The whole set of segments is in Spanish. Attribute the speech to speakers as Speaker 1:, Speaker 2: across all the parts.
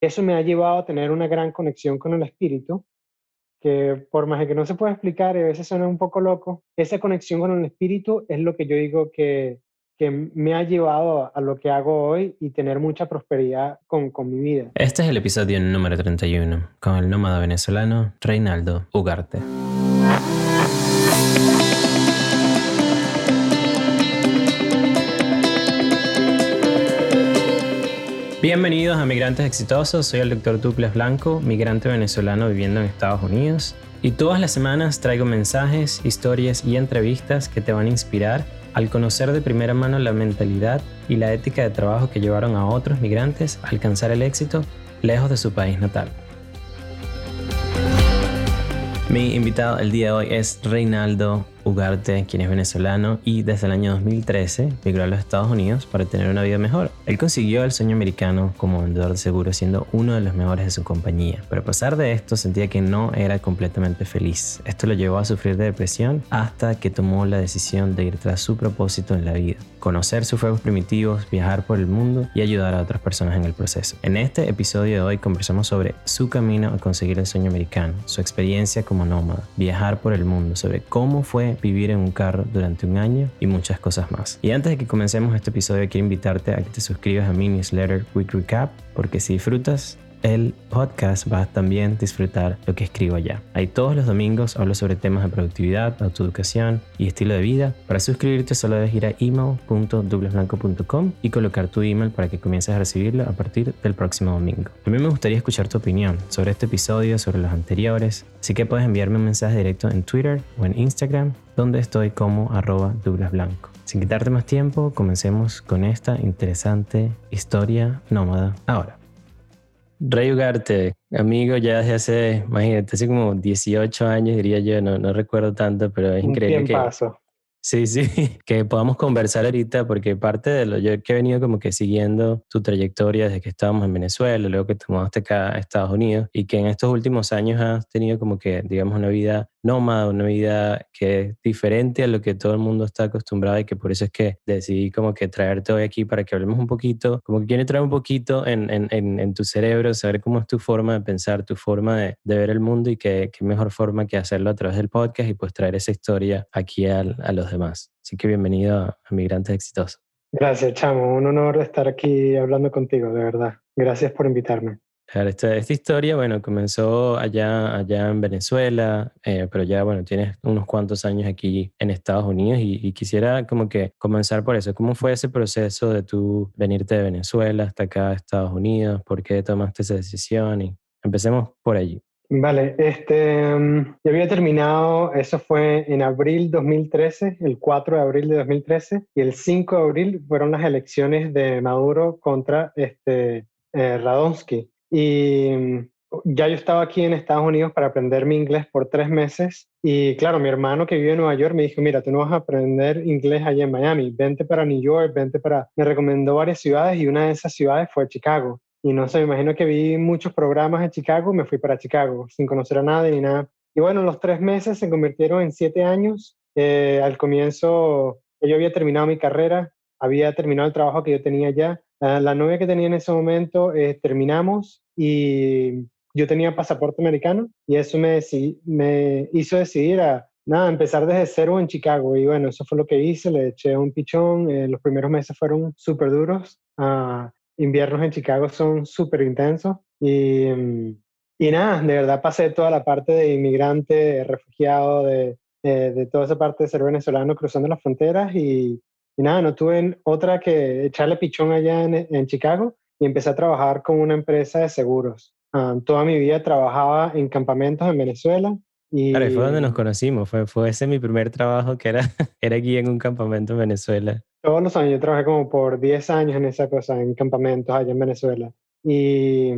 Speaker 1: eso me ha llevado a tener una gran conexión con el espíritu, que por más que no se pueda explicar y a veces suena un poco loco, esa conexión con el espíritu es lo que yo digo que, que me ha llevado a lo que hago hoy y tener mucha prosperidad con, con mi vida.
Speaker 2: Este es el episodio número 31 con el nómada venezolano Reinaldo Ugarte. Bienvenidos a Migrantes Exitosos, soy el doctor Duples Blanco, migrante venezolano viviendo en Estados Unidos. Y todas las semanas traigo mensajes, historias y entrevistas que te van a inspirar al conocer de primera mano la mentalidad y la ética de trabajo que llevaron a otros migrantes a alcanzar el éxito lejos de su país natal. Mi invitado el día de hoy es Reinaldo Ugarte, quien es venezolano y desde el año 2013 migró a los Estados Unidos para tener una vida mejor. Él consiguió el sueño americano como vendedor de seguros siendo uno de los mejores de su compañía, pero a pesar de esto sentía que no era completamente feliz. Esto lo llevó a sufrir de depresión hasta que tomó la decisión de ir tras su propósito en la vida, conocer sus fuegos primitivos, viajar por el mundo y ayudar a otras personas en el proceso. En este episodio de hoy conversamos sobre su camino a conseguir el sueño americano, su experiencia como nómada, viajar por el mundo, sobre cómo fue vivir en un carro durante un año y muchas cosas más. Y antes de que comencemos este episodio quiero invitarte a que te suscribas a mi newsletter Week Recap porque si disfrutas el podcast vas a también disfrutar lo que escribo allá. Ahí todos los domingos hablo sobre temas de productividad, autoeducación y estilo de vida. Para suscribirte solo debes ir a email.dublesblanco.com y colocar tu email para que comiences a recibirlo a partir del próximo domingo. También me gustaría escuchar tu opinión sobre este episodio, sobre los anteriores, así que puedes enviarme un mensaje directo en Twitter o en Instagram, donde estoy como arroba Blanco. Sin quitarte más tiempo, comencemos con esta interesante historia nómada ahora. Rey Ugarte, amigo ya desde hace, imagínate, hace como 18 años, diría yo, no, no recuerdo tanto, pero es increíble que, Sí, sí, que podamos conversar ahorita porque parte de lo yo que he venido como que siguiendo tu trayectoria desde que estábamos en Venezuela, luego que te mudaste acá a Estados Unidos y que en estos últimos años has tenido como que, digamos, una vida nómada, una vida que es diferente a lo que todo el mundo está acostumbrado y que por eso es que decidí como que traerte hoy aquí para que hablemos un poquito, como que quiero traer un poquito en, en, en, tu cerebro, saber cómo es tu forma de pensar, tu forma de, de ver el mundo y qué, qué mejor forma que hacerlo a través del podcast y pues traer esa historia aquí a, a los demás. Así que bienvenido a Migrantes Exitosos.
Speaker 1: Gracias, Chamo. Un honor estar aquí hablando contigo, de verdad. Gracias por invitarme.
Speaker 2: Esta, esta historia, bueno, comenzó allá, allá en Venezuela, eh, pero ya, bueno, tienes unos cuantos años aquí en Estados Unidos y, y, quisiera como que comenzar por eso. ¿Cómo fue ese proceso de tú venirte de Venezuela hasta acá a Estados Unidos? ¿Por qué tomaste esa decisión? Y empecemos por allí.
Speaker 1: Vale, este, mm, yo había terminado, eso fue en abril 2013, el 4 de abril de 2013, y el 5 de abril fueron las elecciones de Maduro contra este, eh, Radonsky. Y mm, ya yo estaba aquí en Estados Unidos para aprender mi inglés por tres meses. Y claro, mi hermano que vive en Nueva York me dijo, mira, tú no vas a aprender inglés allá en Miami, vente para New York, vente para... Me recomendó varias ciudades y una de esas ciudades fue Chicago. Y no sé, me imagino que vi muchos programas en Chicago, me fui para Chicago sin conocer a nadie ni nada. Y bueno, los tres meses se convirtieron en siete años. Eh, al comienzo yo había terminado mi carrera, había terminado el trabajo que yo tenía ya. La novia que tenía en ese momento eh, terminamos y yo tenía pasaporte americano y eso me, me hizo decidir a nada, empezar desde cero en Chicago. Y bueno, eso fue lo que hice, le eché un pichón. Eh, los primeros meses fueron súper duros. Uh, inviernos en Chicago son súper intensos y, y, nada, de verdad pasé toda la parte de inmigrante, refugiado, de, de, toda esa parte de ser venezolano cruzando las fronteras y, y, nada, no tuve otra que echarle pichón allá en, en Chicago y empecé a trabajar con una empresa de seguros. Ah, toda mi vida trabajaba en campamentos en Venezuela. Y...
Speaker 2: Claro, fue donde nos conocimos, fue, fue ese mi primer trabajo que era, era aquí en un campamento en Venezuela.
Speaker 1: Todos los años, yo trabajé como por 10 años en esa cosa, en campamentos allá en Venezuela. Y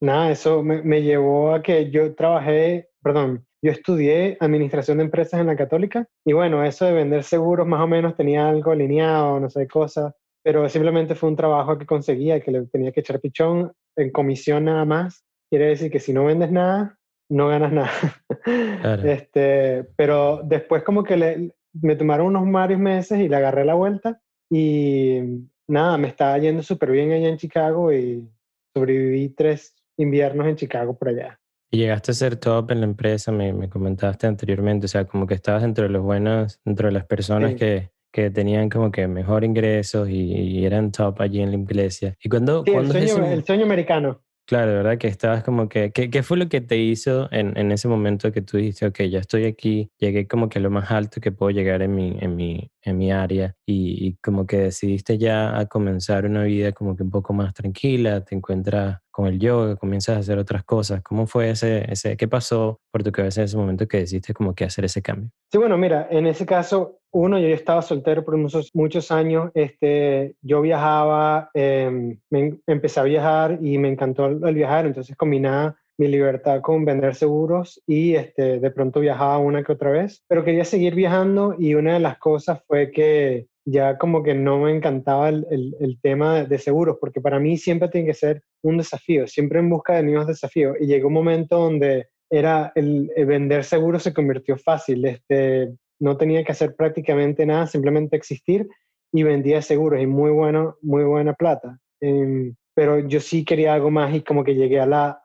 Speaker 1: nada, eso me, me llevó a que yo trabajé, perdón, yo estudié administración de empresas en la católica y bueno, eso de vender seguros más o menos tenía algo alineado, no sé, cosas, pero simplemente fue un trabajo que conseguía, que le tenía que echar pichón en comisión nada más. Quiere decir que si no vendes nada, no ganas nada. Este, pero después como que le, me tomaron unos varios meses y le agarré la vuelta y nada, me estaba yendo súper bien allá en Chicago y sobreviví tres inviernos en Chicago por allá.
Speaker 2: Y llegaste a ser top en la empresa, me, me comentaste anteriormente, o sea, como que estabas entre los buenos, entre las personas que, que tenían como que mejor ingresos y, eran top allí en la iglesia. ¿Y cuando,
Speaker 1: sí, el, sueño, el sueño americano.
Speaker 2: Claro, ¿verdad? Que estabas como que, ¿qué, fue lo que te hizo en, en, ese momento que tú dijiste, ok, ya estoy aquí, llegué como que a lo más alto que puedo llegar en mi, en mi, en mi área y, como que decidiste ya a comenzar una vida como que un poco más tranquila, te encuentras con el yoga, comienzas a hacer otras cosas. ¿Cómo fue ese, ese, qué pasó por tu cabeza en ese momento que decidiste como que hacer ese cambio?
Speaker 1: Sí, bueno, mira, en ese caso, uno, yo estaba soltero por muchos, muchos años, este, yo viajaba, em, me, empecé a viajar y me encantó el, viajar, entonces combinaba mi libertad con vender seguros y este, de pronto viajaba una que otra vez, pero quería seguir viajando y una de las cosas fue que ya como que no me encantaba el, el, tema de seguros, porque para mí siempre tiene que ser un desafío, siempre en busca de nuevos desafíos. Y llegó un momento donde era el, vender seguros se convirtió fácil, este, no tenía que hacer prácticamente nada, simplemente existir y vendía seguros y muy, bueno, muy buena plata. Em, pero yo sí quería algo más y como que llegué a la,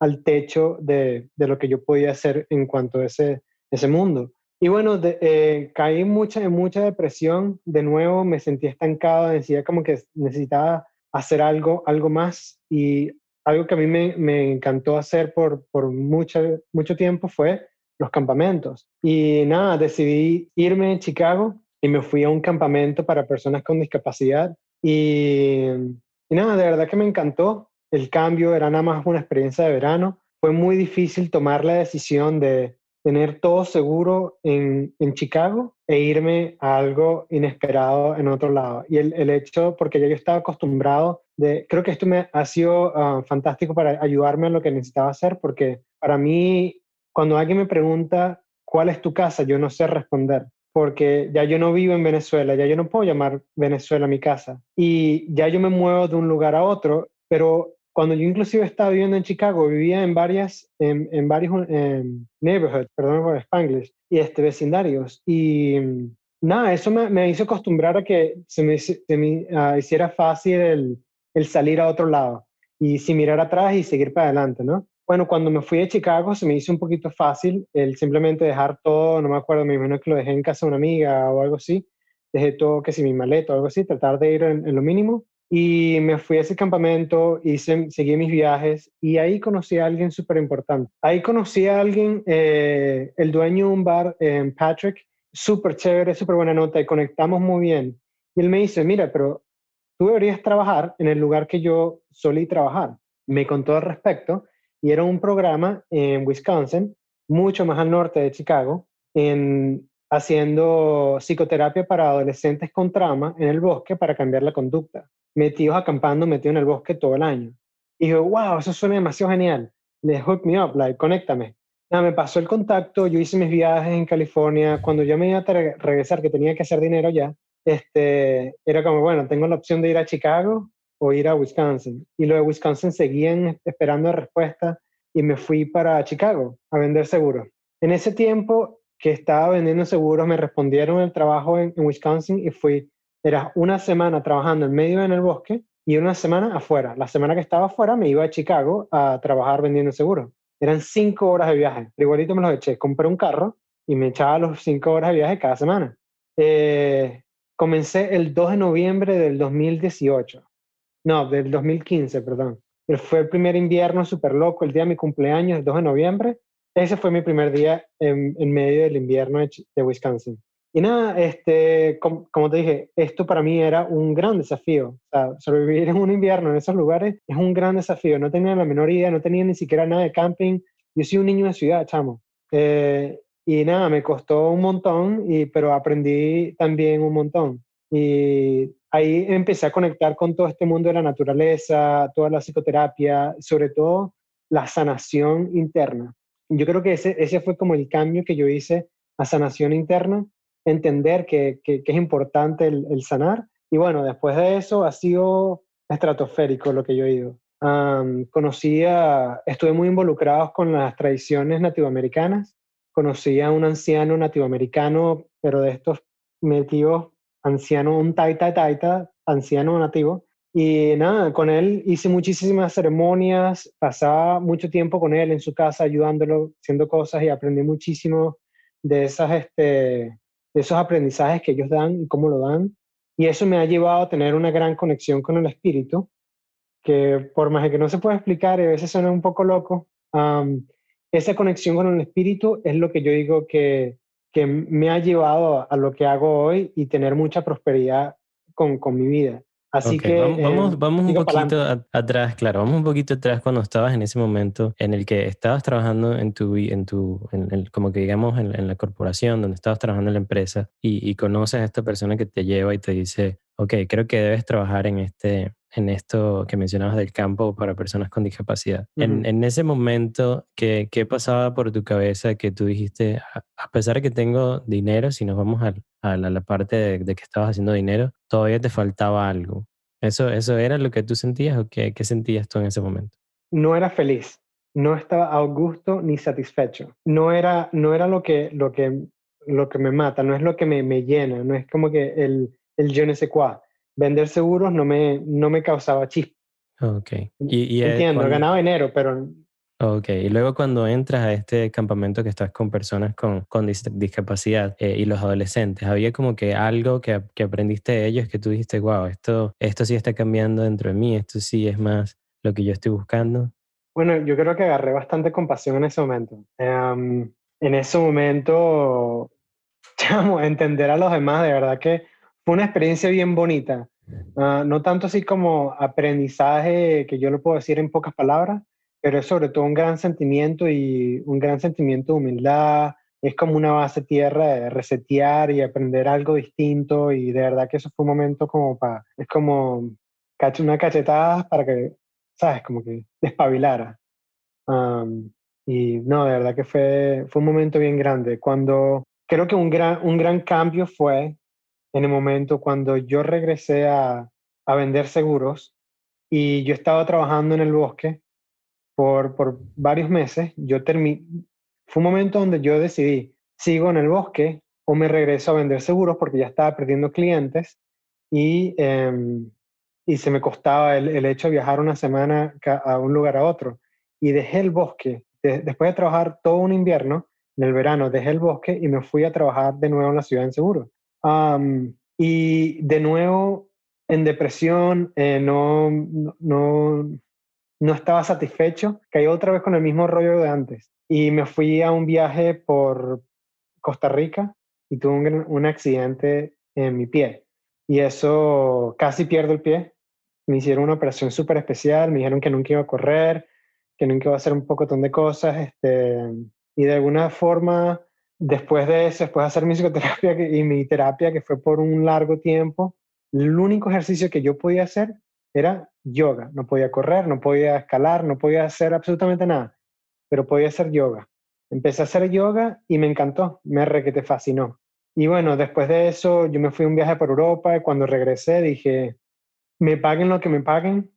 Speaker 1: al techo de, de, lo que yo podía hacer en cuanto a ese, ese mundo. Y bueno, eh, caí mucha, en mucha depresión, de nuevo me sentí estancado, decía como que necesitaba hacer algo, algo más y algo que a mí me, me encantó hacer por, por mucho, mucho tiempo fue los campamentos. Y nada, decidí irme a Chicago y me fui a un campamento para personas con discapacidad y, nada, de verdad que me encantó. El cambio era nada más una experiencia de verano. Fue muy difícil tomar la decisión de tener todo seguro en, en, Chicago e irme a algo inesperado en otro lado. Y el, el, hecho, porque ya yo estaba acostumbrado de, creo que esto me ha sido ah, fantástico para ayudarme en lo que necesitaba hacer, porque para mí, cuando alguien me pregunta, ¿cuál es tu casa? Yo no sé responder, porque ya yo no vivo en Venezuela, ya yo no puedo llamar Venezuela mi casa. Y ya yo me muevo de un lugar a otro, pero cuando yo inclusive estaba viviendo en Chicago, vivía en varias, en, en varios neighborhoods, perdón por Spanglish, y este, vecindarios. Y nada, eso me, me hizo acostumbrar a que se me, se me ah, hiciera fácil el, el, salir a otro lado y sin mirar atrás y seguir para adelante, ¿no? Bueno, cuando me fui a Chicago se me hizo un poquito fácil el simplemente dejar todo, no me acuerdo, me imagino que lo dejé en casa de una amiga o algo así, dejé todo, que si mi maleta o algo así, tratar de ir en lo mínimo y me fui a ese campamento, hice, seguí mis viajes y ahí conocí a alguien súper importante. Ahí conocí a alguien, eh, el dueño de un bar, en Patrick, súper chévere, súper buena nota y conectamos muy bien. Y él me dice, mira, pero tú deberías trabajar en el lugar que yo solí trabajar. Me contó al respecto y era un programa en Wisconsin, mucho más al norte de Chicago, en, haciendo psicoterapia para adolescentes con trauma en el bosque para cambiar la conducta metidos acampando, metidos en el bosque todo el año. Y yo, wow, eso suena demasiado genial. Le hook me up, like, conéctame. Me pasó el contacto, yo hice mis viajes en California. Cuando yo me iba a regresar, que tenía que hacer dinero ya, este, era como, bueno, tengo la opción de ir a Chicago o ir a Wisconsin. Y lo de Wisconsin seguían esperando respuesta y me fui para Chicago a vender seguros. En ese tiempo que estaba vendiendo seguros, me respondieron el trabajo en Wisconsin y fui era una semana trabajando en medio en el bosque y una semana afuera. La semana que estaba afuera me iba a Chicago a trabajar vendiendo seguros. Eran cinco horas de viaje. igualito me los eché. Compré un carro y me echaba los cinco horas de viaje cada semana. Eh, comencé el 2 de noviembre del 2018. No, del 2015, perdón. Fue el primer invierno súper loco, el día de mi cumpleaños, el 2 de noviembre. Ese fue mi primer día en, medio del invierno de Wisconsin. Y nada, este, como, te dije, esto para mí era un gran desafío. O sobrevivir en un invierno en esos lugares es un gran desafío. No tenía la menor idea, no tenía ni siquiera nada de camping. Yo soy un niño de ciudad, chamo. Eh, y nada, me costó un montón, y, pero aprendí también un montón. Y ahí empecé a conectar con todo este mundo de la naturaleza, toda la psicoterapia, sobre todo la sanación interna. Yo creo que ese, ese fue como el cambio que yo hice a sanación interna entender que, que, es importante el, el, sanar. Y bueno, después de eso ha sido estratosférico lo que yo he ido. Um, estuve muy involucrado con las tradiciones nativoamericanas. Conocí a un anciano nativoamericano, pero de estos metidos, anciano, un taita taita, anciano nativo, Y nada, con él hice muchísimas ceremonias, pasaba mucho tiempo con él en su casa ayudándolo, haciendo cosas y aprendí muchísimo de, esas, este, de esos aprendizajes que ellos dan y cómo lo dan. Y eso me ha llevado a tener una gran conexión con el espíritu, que por más que no se pueda explicar a veces suena un poco loco, esa conexión con el espíritu es lo que yo digo que, que me ha llevado a, lo que hago hoy y tener mucha prosperidad con, con mi vida. Así que
Speaker 2: vamos, vamos, eh, un poquito atrás, claro, vamos un poquito atrás cuando estabas en ese momento en el que estabas trabajando en tu, en tu, en como que digamos en, la corporación donde estabas trabajando en la empresa y, y, conoces a esta persona que te lleva y te dice, ok, creo que debes trabajar en este, en esto que mencionabas del campo para personas con discapacidad. en, en, ese momento, ¿qué, ¿qué, pasaba por tu cabeza que tú dijiste, a pesar de que tengo dinero, si nos vamos a, a, la, parte de, que estabas haciendo dinero, todavía te faltaba algo? ¿Eso, eso era lo que tú sentías o qué, qué sentías tú en ese momento?
Speaker 1: No era feliz, no estaba a gusto ni satisfecho. No era, no era lo, que, lo, que, lo que me mata, no es lo que me, me llena, no es como que el, el je ne sais quoi vender seguros no me, no me causaba chispa.
Speaker 2: Ok.
Speaker 1: Y, Entiendo, ganaba dinero, pero...
Speaker 2: Ok, y luego cuando entras a este campamento que estás con personas con, con discapacidad eh, y los adolescentes, ¿había como que algo que, que, aprendiste de ellos que tú dijiste, wow, esto, esto sí está cambiando dentro de mí, esto sí es más lo que yo estoy buscando?
Speaker 1: Bueno, yo creo que agarré bastante compasión en ese momento. Em, en ese momento, chamo, entender a los demás, de verdad que una experiencia bien bonita. Ah, no tanto así como aprendizaje, que yo lo puedo decir en pocas palabras, pero es sobre todo un gran sentimiento y un gran sentimiento de humildad. Es como una base tierra de resetear y aprender algo distinto y de verdad que eso fue un momento como para, es como una cachetada para que, ¿sabes? Como que despabilara. y no, de verdad que fue, fue un momento bien grande. Cuando creo que un gran, un gran cambio fue en el momento cuando yo regresé a, a vender seguros y yo estaba trabajando en el bosque por, por varios meses. Yo terminé, fue un momento donde yo decidí, sigo en el bosque o me regreso a vender seguros porque ya estaba perdiendo clientes y, em, y se me costaba el, el, hecho de viajar una semana a un lugar a otro. Y dejé el bosque. después de trabajar todo un invierno, en el verano dejé el bosque y me fui a trabajar de nuevo en la ciudad en seguros y de nuevo, en depresión, eh, no, no, no estaba satisfecho, caí otra vez con el mismo rollo de antes. Y me fui a un viaje por Costa Rica y tuve un, un accidente en mi pie. Y eso casi pierdo el pie. Me hicieron una operación súper especial, me dijeron que nunca iba a correr, que nunca iba a hacer un poco de cosas. Este, y de alguna forma Después de eso, después de hacer mi psicoterapia y mi terapia, que fue por un largo tiempo, el único ejercicio que yo podía hacer era yoga. No podía correr, no podía escalar, no podía hacer absolutamente nada, pero podía hacer yoga. Empecé a hacer yoga y me encantó, me re que te fascinó. Y bueno, después de eso yo me fui a un viaje por Europa y cuando regresé dije, me paguen lo que me paguen,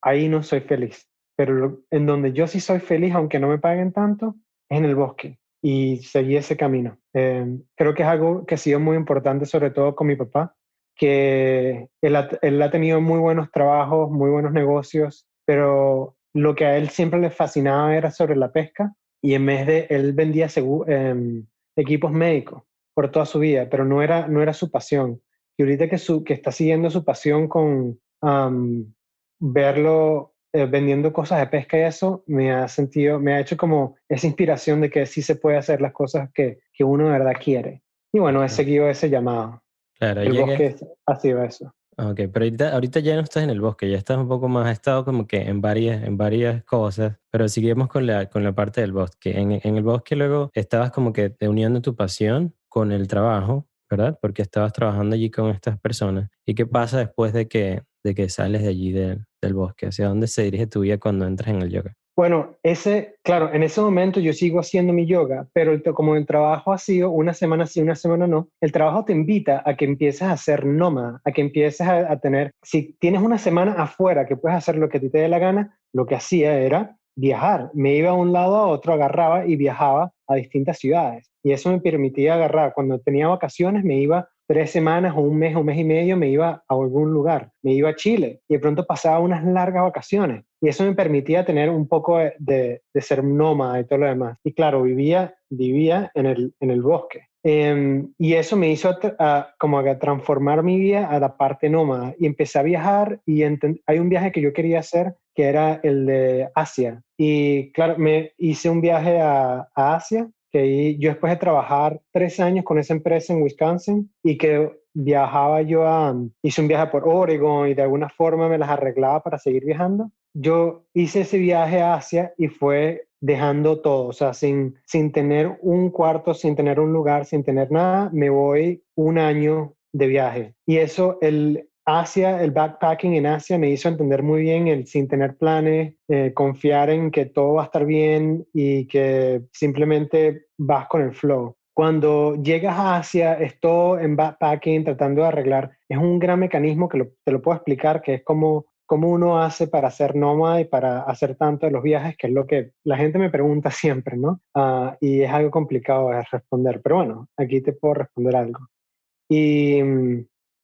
Speaker 1: ahí no soy feliz. Pero en donde yo sí soy feliz, aunque no me paguen tanto, es en el bosque y seguí ese camino. Em, creo que es algo que ha sido muy importante, sobre todo con mi papá, que él ha, él ha, tenido muy buenos trabajos, muy buenos negocios, pero lo que a él siempre le fascinaba era sobre la pesca y en vez de, él vendía eh, equipos médicos por toda su vida, pero no era, no era su pasión. Y ahorita que, su, que está siguiendo su pasión con verlo eh, vendiendo cosas de pesca y eso, me ha sentido, me ha hecho como esa inspiración de que sí se puede hacer las cosas que, que uno de verdad quiere. Y bueno, he seguido ese llamado.
Speaker 2: Claro,
Speaker 1: el bosque ha sido eso.
Speaker 2: Ok, pero ahorita, ahorita, ya no estás en el bosque, ya estás un poco más, has estado como que en varias, en varias cosas, pero seguimos con la, con la parte del bosque. En, en el bosque luego estabas como que uniendo tu pasión con el trabajo, ¿verdad? Porque estabas trabajando allí con estas personas. ¿Y qué pasa después de que, de que sales de allí del bosque? ¿Hacia dónde se dirige tu vida cuando entras en el yoga?
Speaker 1: Bueno, ese, claro, en ese momento yo sigo haciendo mi yoga, pero como el trabajo ha sido una semana sí, una semana no, el trabajo te invita a que empieces a ser nómada, a que empieces a, a tener, si tienes una semana afuera que puedes hacer lo que a ti te dé la gana, lo que hacía era viajar. Me iba de un lado a otro, agarraba y viajaba a distintas ciudades. Y eso me permitía agarrar. Cuando tenía vacaciones me iba tres semanas o un mes o un mes y medio me iba a algún lugar, me iba a Chile y de pronto pasaba unas largas vacaciones y eso me permitía tener un poco de, de, ser nómada y todo lo demás. Y claro, vivía, vivía en el, en el bosque. Em, y eso me hizo como a transformar mi vida a la parte nómada y empecé a viajar y hay un viaje que yo quería hacer que era el de Asia. Y claro, me hice un viaje a, a Asia que yo después de trabajar tres años con esa empresa en Wisconsin y que viajaba yo a, hice un viaje por Oregon y de alguna forma me las arreglaba para seguir viajando. Yo hice ese viaje a Asia y fue dejando todo, o sea, sin, sin tener un cuarto, sin tener un lugar, sin tener nada, me voy un año de viaje. Y eso, el, Asia, el backpacking en Asia me hizo entender muy bien el sin tener planes, eh, confiar en que todo va a estar bien y que simplemente vas con el flow. Cuando llegas a Asia, es todo en backpacking, tratando de arreglar. Es un gran mecanismo que te lo puedo explicar, que es como, como uno hace para ser nómada y para hacer tanto de los viajes, que es lo que la gente me pregunta siempre, ¿no? Ah, y es algo complicado de responder, pero bueno, aquí te puedo responder algo. Y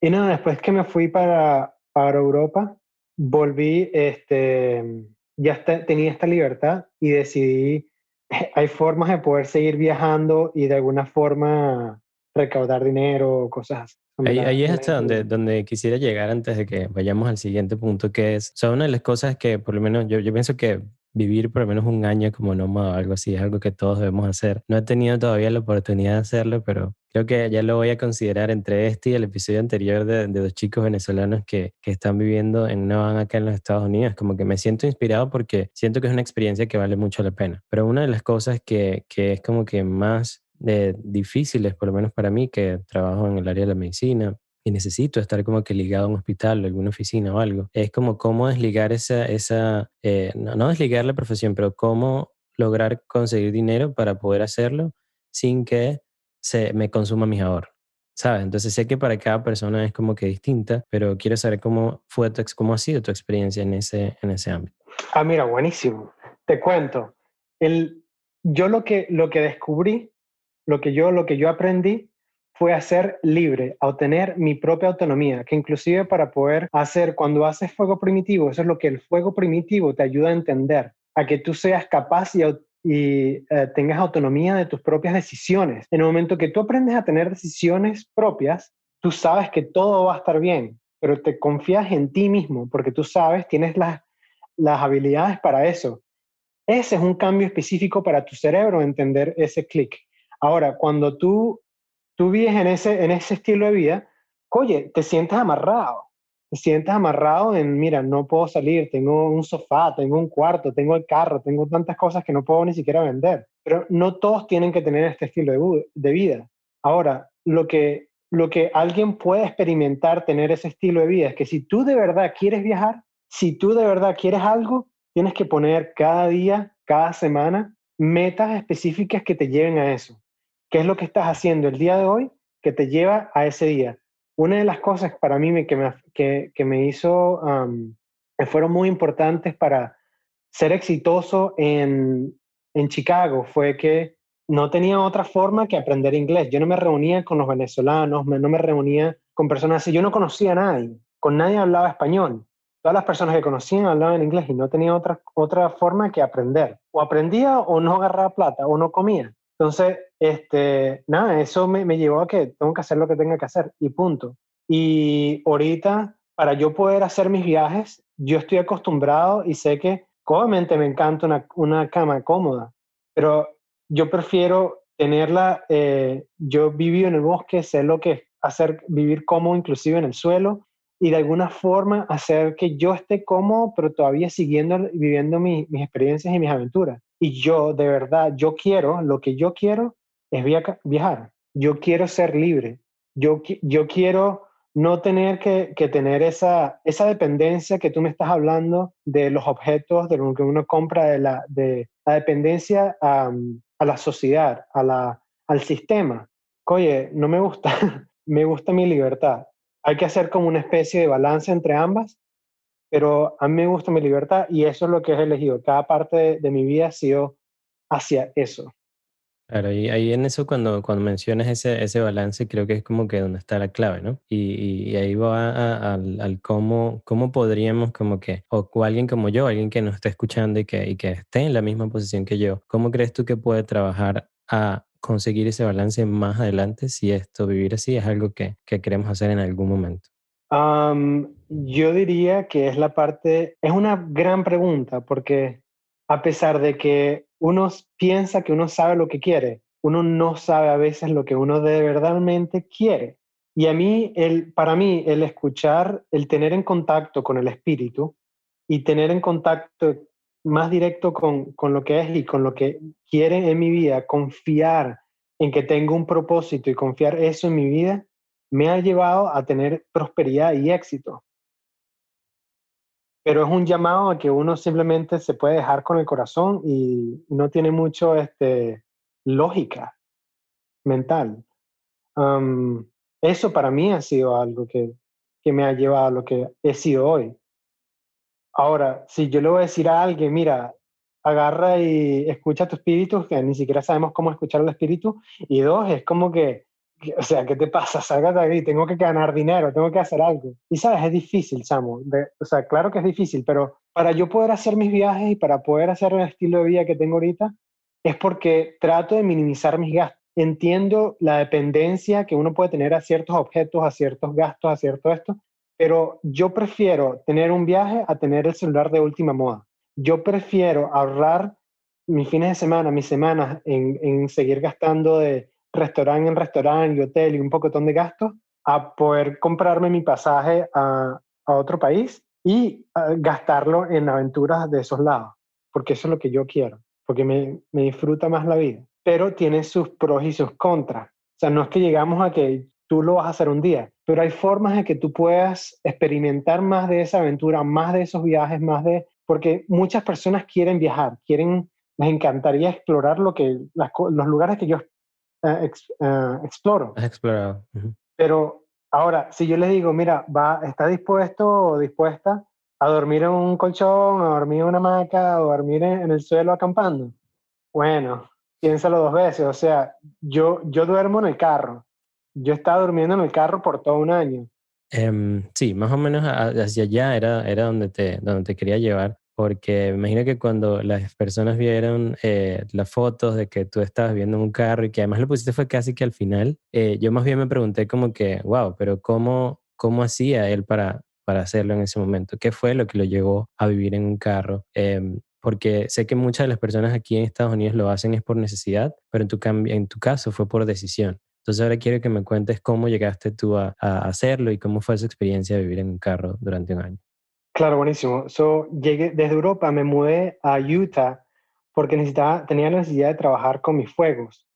Speaker 1: y nada, después que me fui para, para Europa, volví, este, ya tenía esta libertad y decidí, hay formas de poder seguir viajando y de alguna forma recaudar dinero, cosas
Speaker 2: Ahí, ahí, es hasta donde, donde quisiera llegar antes de que vayamos al siguiente punto, que es, o sea, una de las cosas que por lo menos yo, yo pienso que vivir por lo menos un año como nómada o algo así, es algo que todos debemos hacer. No he tenido todavía la oportunidad de hacerlo, pero creo que ya lo voy a considerar entre este y el episodio anterior de, de dos chicos venezolanos que, que, están viviendo en una van acá en los Estados Unidos. Como que me siento inspirado porque siento que es una experiencia que vale mucho la pena. Pero una de las cosas que, que es como que más de difíciles, por lo menos para mí, que trabajo en el área de la medicina, y necesito estar como que ligado a un hospital o alguna oficina o algo. Es como cómo desligar esa, esa eh, no, desligar la profesión, pero cómo lograr conseguir dinero para poder hacerlo sin que se me consuma mis ahorros. ¿Sabes? Entonces sé que para cada persona es como que distinta, pero quiero saber cómo fue tu, cómo ha sido tu experiencia en ese, en ese ámbito.
Speaker 1: Ah, mira, buenísimo. Te cuento. El, yo lo que, lo que descubrí, lo que yo, lo que yo aprendí fue a ser libre, a obtener mi propia autonomía, que inclusive para poder hacer, cuando haces fuego primitivo, eso es lo que el fuego primitivo te ayuda a entender, a que tú seas capaz y, y eh, tengas autonomía de tus propias decisiones. En el momento que tú aprendes a tener decisiones propias, tú sabes que todo va a estar bien, pero te confías en ti mismo porque tú sabes, tienes las, las habilidades para eso. Ese es un cambio específico para tu cerebro, entender ese clic. Ahora, cuando tú tú vives en ese, en ese estilo de vida, oye, te sientes amarrado, te sientes amarrado en, mira, no puedo salir, tengo un sofá, tengo un cuarto, tengo el carro, tengo tantas cosas que no puedo ni siquiera vender. Pero no todos tienen que tener este estilo de, vida. Ahora, lo que, lo que alguien puede experimentar tener ese estilo de vida es que si tú de verdad quieres viajar, si tú de verdad quieres algo, tienes que poner cada día, cada semana, metas específicas que te lleven a eso. ¿Qué es lo que estás haciendo el día de hoy que te lleva a ese día? Una de las cosas para mí que me, que, que me hizo, que fueron muy importantes para ser exitoso en, en Chicago fue que no tenía otra forma que aprender inglés. Yo no me reunía con los venezolanos, no me reunía con personas así. Yo no conocía a nadie, con nadie hablaba español. Todas las personas que conocían hablaban inglés y no tenía otra, otra forma que aprender. O aprendía o no agarraba plata o no comía. Entonces, este, nada, eso me, me llevó a que tengo que hacer lo que tenga que hacer y punto. Y ahorita, para yo poder hacer mis viajes, yo estoy acostumbrado y sé que obviamente me encanta una, una cama cómoda, pero yo prefiero tenerla, eh, yo viví en el bosque, sé lo que es hacer, vivir cómodo inclusive en el suelo y de alguna forma hacer que yo esté cómodo, pero todavía siguiendo, viviendo mis experiencias y mis aventuras. Y yo, de verdad, yo quiero, lo que yo quiero es viajar. Yo quiero ser libre. Yo, yo quiero no tener que, que, tener esa, esa dependencia que tú me estás hablando de los objetos, de lo que uno compra, de la, de la dependencia a, a la sociedad, a la, al sistema. Oye, no me gusta, me gusta mi libertad. Hay que hacer como una especie de balance entre ambas pero a mí me gusta mi libertad y eso es lo que he elegido. Cada parte de, mi vida ha sido hacia eso.
Speaker 2: Claro, y ahí en eso cuando, cuando mencionas ese, ese balance, creo que es como que donde está la clave, ¿no? Y, y ahí va al, al, cómo, cómo podríamos como que, o, alguien como yo, alguien que nos esté escuchando y que, y que esté en la misma posición que yo, ¿cómo crees tú que puede trabajar a conseguir ese balance más adelante si esto, vivir así, es algo que, que queremos hacer en algún momento?
Speaker 1: Yo diría que es la parte, es una gran pregunta porque a pesar de que uno piensa que uno sabe lo que quiere, uno no sabe a veces lo que uno de quiere. Y a mí, el, para mí, el escuchar, el tener en contacto con el espíritu y tener en contacto más directo con, con lo que es y con lo que quiere en mi vida, confiar en que tengo un propósito y confiar eso en mi vida, me ha llevado a tener prosperidad y éxito pero es un llamado a que uno simplemente se puede dejar con el corazón y no tiene mucho este, lógica mental. eso para mí ha sido algo que, que, me ha llevado a lo que he sido hoy. Ahora, si yo le voy a decir a alguien, mira, agarra y escucha tu espíritu, que ni siquiera sabemos cómo escuchar el espíritu, y dos, es como que o sea, ¿qué te pasa? Salga de ahí, tengo que ganar dinero, tengo que hacer algo. Y sabes, es difícil, Samu. o sea, claro que es difícil, pero para yo poder hacer mis viajes y para poder hacer el estilo de vida que tengo ahorita, es porque trato de minimizar mis gastos. Entiendo la dependencia que uno puede tener a ciertos objetos, a ciertos gastos, a cierto esto, pero yo prefiero tener un viaje a tener el celular de última moda. Yo prefiero ahorrar mis fines de semana, mis semanas en, en seguir gastando de restaurante en restaurante y hotel y un pocotón de gastos a poder comprarme mi pasaje a, a otro país y gastarlo en aventuras de esos lados, porque eso es lo que yo quiero, porque me, me disfruta más la vida. Pero tiene sus pros y sus contras. O sea, no es que llegamos a que tú lo vas a hacer un día, pero hay formas de que tú puedas experimentar más de esa aventura, más de esos viajes, más de... Porque muchas personas quieren viajar, quieren, les encantaría explorar lo que, los lugares que yo uh, exploro.
Speaker 2: Has explorado.
Speaker 1: Pero ahora, si yo les digo, mira, va, está dispuesto o dispuesta a dormir en un colchón, a dormir en una hamaca, o dormir en, el suelo acampando, bueno, piénsalo dos veces. O sea, yo, yo duermo en el carro. Yo estaba durmiendo en el carro por todo un año.
Speaker 2: Um, sí, más o menos hacia allá era, era donde, te, donde te quería llevar porque me imagino que cuando las personas vieron eh, las fotos de que tú estabas viendo un carro y que además lo pusiste fue casi que al final, eh, yo más bien me pregunté como que, wow, pero ¿cómo, cómo hacía él para, para hacerlo en ese momento? ¿Qué fue lo que lo llevó a vivir en un carro? Em, porque sé que muchas de las personas aquí en Estados Unidos lo hacen es por necesidad, pero en tu, en tu caso fue por decisión. Entonces ahora quiero que me cuentes cómo llegaste tú a, a hacerlo y cómo fue esa experiencia de vivir en un carro durante un año.
Speaker 1: Claro, buenísimo. So, llegué desde Europa, me mudé a Utah porque necesitaba, tenía necesidad de trabajar con mis fuegos.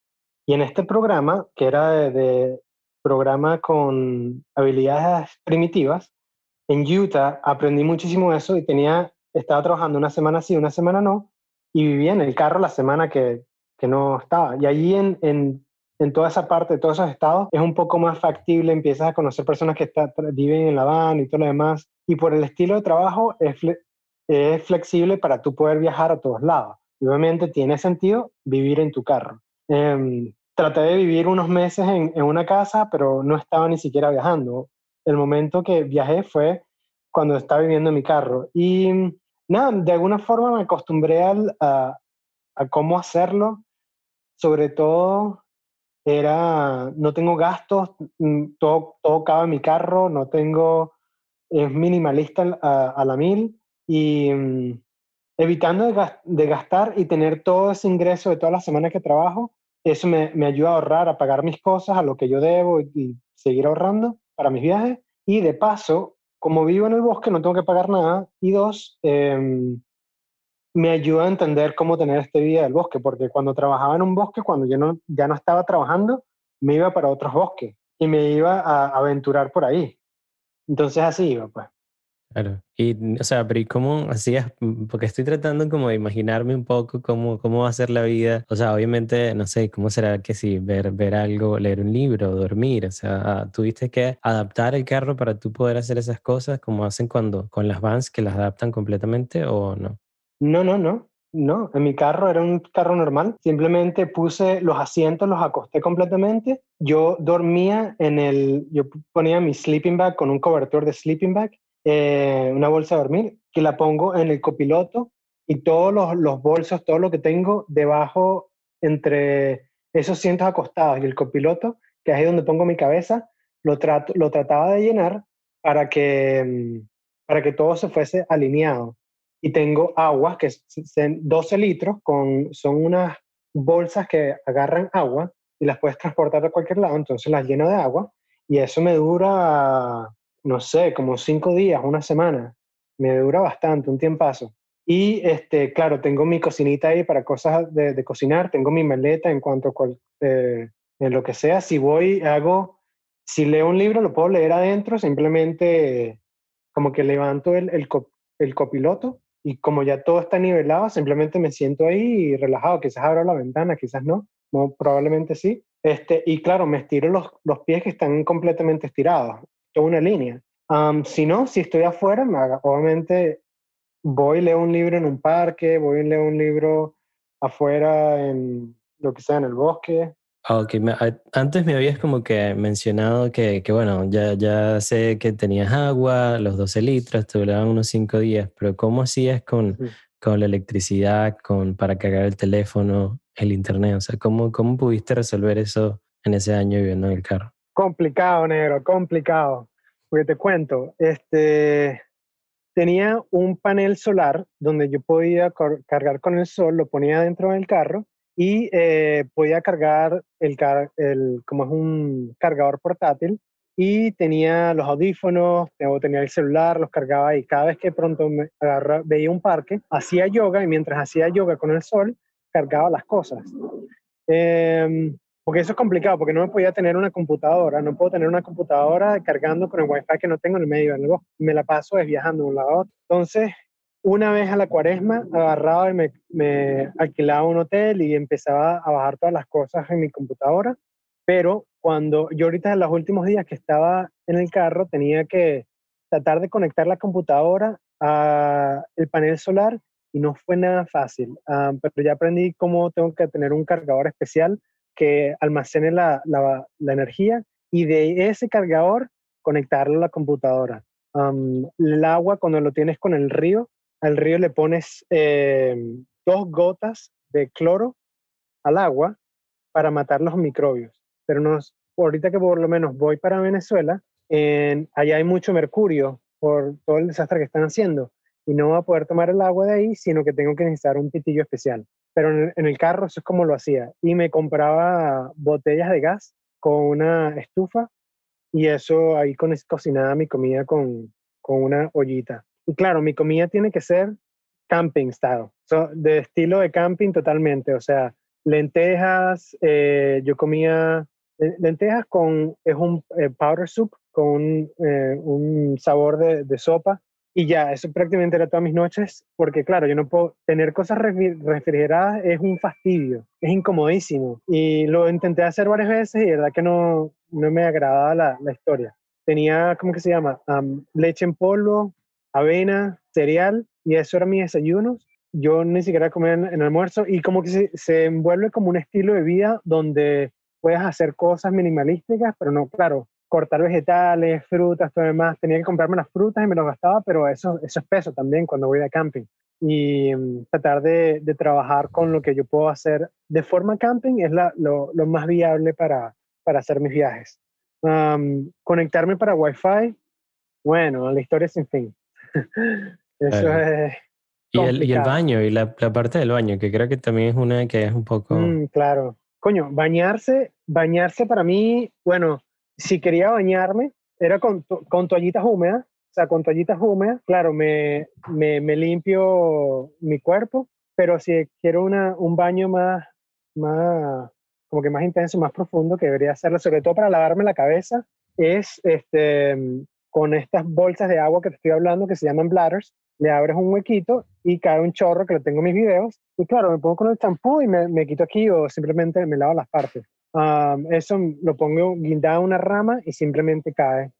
Speaker 1: Y en este programa, que era de, programa con habilidades primitivas, en Utah aprendí muchísimo eso y tenía, estaba trabajando una semana sí, una semana no, y vivía en el carro la semana que, que no estaba. Y allí en, en en toda esa parte, de todos esos estados, es un poco más factible, empiezas a conocer personas que viven en la van y todo lo demás, y por el estilo de trabajo es, es flexible para tú poder viajar a todos lados. Obviamente tiene sentido vivir en tu carro. Em, traté de vivir unos meses en, en, una casa, pero no estaba ni siquiera viajando. El momento que viajé fue cuando estaba viviendo en mi carro. Y nada, de alguna forma me acostumbré al, a, a cómo hacerlo, sobre todo era, no tengo gastos, mm, todo, todo cabe en mi carro, no tengo, es minimalista a, la mil y mm, evitando de, gastar y tener todo ese ingreso de todas las semanas que trabajo, eso me, me, ayuda a ahorrar, a pagar mis cosas, a lo que yo debo y, seguir ahorrando para mis viajes. Y de paso, como vivo en el bosque, no tengo que pagar nada. Y dos, eh, me ayuda a entender cómo tener este vida del bosque, porque cuando trabajaba en un bosque, cuando yo no, ya no estaba trabajando, me iba para otros bosques y me iba a aventurar por ahí. Entonces así iba, pues.
Speaker 2: Claro. Y, o sea, pero ¿y cómo hacías? Porque estoy tratando como de imaginarme un poco cómo, cómo va a ser la vida. O sea, obviamente, no sé, ¿cómo será que si ver, ver algo, leer un libro, dormir? O sea, ¿tuviste que adaptar el carro para tú poder hacer esas cosas como hacen cuando con las vans que las adaptan completamente o no?
Speaker 1: No, no, no. No, en mi carro era un carro normal. Simplemente puse los asientos, los acosté completamente. Yo dormía en el, yo ponía mi sleeping bag con un cobertor de sleeping bag, eh, una bolsa de dormir, que la pongo en el copiloto y todos los, los bolsos, todo lo que tengo debajo entre esos asientos acostados y el copiloto, que es ahí donde pongo mi cabeza, lo, trato, lo trataba de llenar para que, mm, para que todo se fuese alineado. Y tengo agua, que son 12 litros, con, son unas bolsas que agarran agua y las puedes transportar a cualquier lado, entonces las lleno de agua y eso me dura, no sé, como cinco días, una semana. Me dura bastante, un tiempazo. Y este, claro, tengo mi cocinita ahí para cosas de, cocinar, tengo mi maleta en cuanto a eh, en lo que sea. Si voy, hago, si leo un libro, lo puedo leer adentro, simplemente como que levanto el, el, el copiloto y como ya todo está nivelado, simplemente me siento ahí relajado. Quizás abro la ventana, quizás no, probablemente sí. Este, y claro, me estiro los, los pies que están completamente estirados, toda una línea. si no, si estoy afuera, me, obviamente voy, leo un libro en un parque, voy, leo un libro afuera en lo que sea, en el bosque.
Speaker 2: Ah, ok, antes me habías como que mencionado que, que, bueno, ya, ya sé que tenías agua, los 12 litros, te duraban unos 5 días, pero ¿cómo hacías con, con la electricidad, con, para cargar el teléfono, el internet? O sea, ¿cómo, ¿cómo pudiste resolver eso en ese año viviendo en el carro?
Speaker 1: Complicado, negro, complicado. Porque te cuento, este, tenía un panel solar donde yo podía cargar con el sol, lo ponía dentro del carro y eh, podía cargar el, el, como es un cargador portátil y tenía los audífonos, tenía el celular, los cargaba y cada vez que pronto me veía un parque, hacía yoga y mientras hacía yoga con el sol, cargaba las cosas. Eh, porque eso es complicado, porque no me podía tener una computadora, no puedo tener una computadora cargando con el wifi que no tengo en el medio del bosque. Me la paso viajando de un lado a otro. Entonces, una vez a la cuaresma, agarraba y me, me alquilaba un hotel y empezaba a bajar todas las cosas en mi computadora. Pero cuando yo ahorita en los últimos días que estaba en el carro, tenía que tratar de conectar la computadora al panel solar y no fue nada fácil. Ah, pero ya aprendí cómo tengo que tener un cargador especial que almacene la, la, energía y de ese cargador conectarlo a la computadora. el agua, cuando lo tienes con el río, al río le pones em, dos gotas de cloro al agua para matar los microbios. Pero nos, ahorita que por lo menos voy para Venezuela, en, allá hay mucho mercurio por todo el desastre que están haciendo y no voy a poder tomar el agua de ahí, sino que tengo que necesitar un pitillo especial pero en el, carro eso es como lo hacía. Y me compraba botellas de gas con una estufa y eso ahí con, cocinaba mi comida con, con una ollita. Y claro, mi comida tiene que ser camping style, de estilo de camping totalmente, o sea, lentejas, eh, yo comía lentejas con, es un eh, powder soup con un, eh, un sabor de, de, sopa y ya, eso prácticamente era todas mis noches, porque claro, yo no puedo tener cosas refrigeradas, es un fastidio, es incomodísimo. Y lo intenté hacer varias veces y de verdad que no, no me agradaba la, la historia. Tenía, ¿cómo que se llama? leche en polvo, avena, cereal, y eso era mi desayuno. Yo ni siquiera comía en, en almuerzo y como que se, se envuelve como un estilo de vida donde puedes hacer cosas minimalísticas, pero no, claro, cortar vegetales, frutas, todo demás. Tenía que comprarme las frutas y me lo gastaba, pero eso, eso es peso también cuando voy de camping. Y mm, tratar de, de, trabajar con lo que yo puedo hacer de forma camping es la, lo, lo, más viable para, para hacer mis viajes. conectarme para Wi-Fi, bueno, la historia es sin fin. eso es...
Speaker 2: Y el, y el, baño, y la, la, parte del baño, que creo que también es una que es un poco...
Speaker 1: Mm, claro. Coño, bañarse, bañarse para mí, bueno, si quería bañarme, era con, con toallitas húmedas, o sea, con toallitas húmedas, claro, me, me, me limpio mi cuerpo, pero si quiero una, un baño más, más, como que más intenso, más profundo, que debería hacerlo, sobre todo para lavarme la cabeza, es este, con estas bolsas de agua que te estoy hablando, que se llaman bladders, le abres un huequito y cae un chorro, que lo tengo en mis videos, y claro, me pongo con el champú y me, me quito aquí o simplemente me lavo las partes eso lo pongo guindado a una rama y simplemente cae.